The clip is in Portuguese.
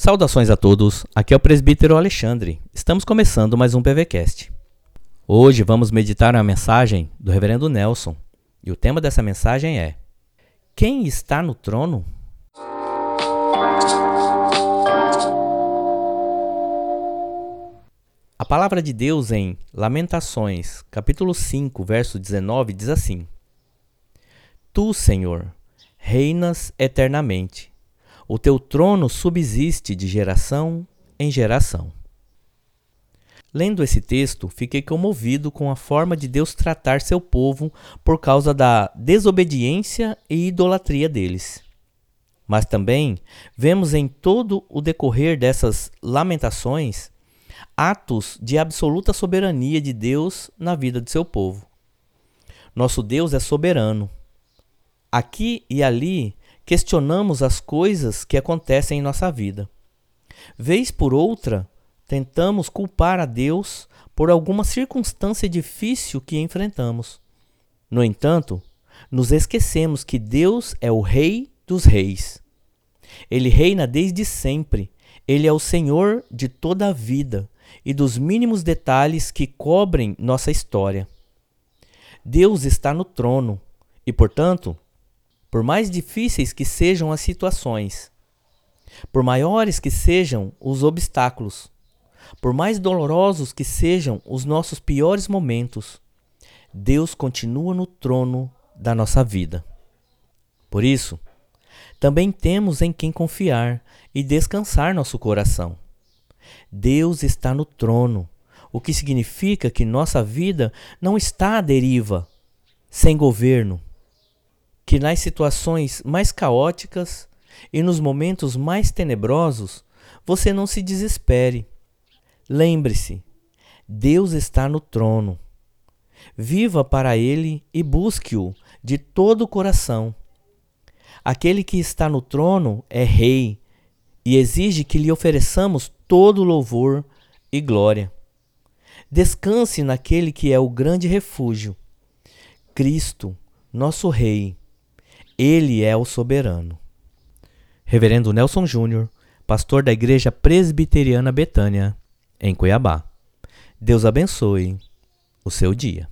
Saudações a todos, aqui é o presbítero Alexandre. Estamos começando mais um PVCast. Hoje vamos meditar a mensagem do reverendo Nelson. E o tema dessa mensagem é: Quem está no trono? A palavra de Deus em Lamentações, capítulo 5, verso 19 diz assim: Tu, Senhor, reinas eternamente o teu trono subsiste de geração em geração. Lendo esse texto, fiquei comovido com a forma de Deus tratar seu povo por causa da desobediência e idolatria deles. Mas também vemos em todo o decorrer dessas lamentações atos de absoluta soberania de Deus na vida de seu povo. Nosso Deus é soberano. Aqui e ali questionamos as coisas que acontecem em nossa vida. Vez por outra, tentamos culpar a Deus por alguma circunstância difícil que enfrentamos. No entanto, nos esquecemos que Deus é o Rei dos Reis. Ele reina desde sempre. Ele é o Senhor de toda a vida e dos mínimos detalhes que cobrem nossa história. Deus está no trono e, portanto, por mais difíceis que sejam as situações, por maiores que sejam os obstáculos, por mais dolorosos que sejam os nossos piores momentos, Deus continua no trono da nossa vida. Por isso, também temos em quem confiar e descansar nosso coração. Deus está no trono, o que significa que nossa vida não está à deriva, sem governo, que nas situações mais caóticas e nos momentos mais tenebrosos você não se desespere. Lembre-se, Deus está no trono. Viva para Ele e busque-o de todo o coração. Aquele que está no trono é Rei e exige que lhe ofereçamos todo louvor e glória. Descanse naquele que é o grande refúgio, Cristo, nosso Rei ele é o soberano. Reverendo Nelson Júnior, pastor da Igreja Presbiteriana Betânia, em Cuiabá. Deus abençoe o seu dia.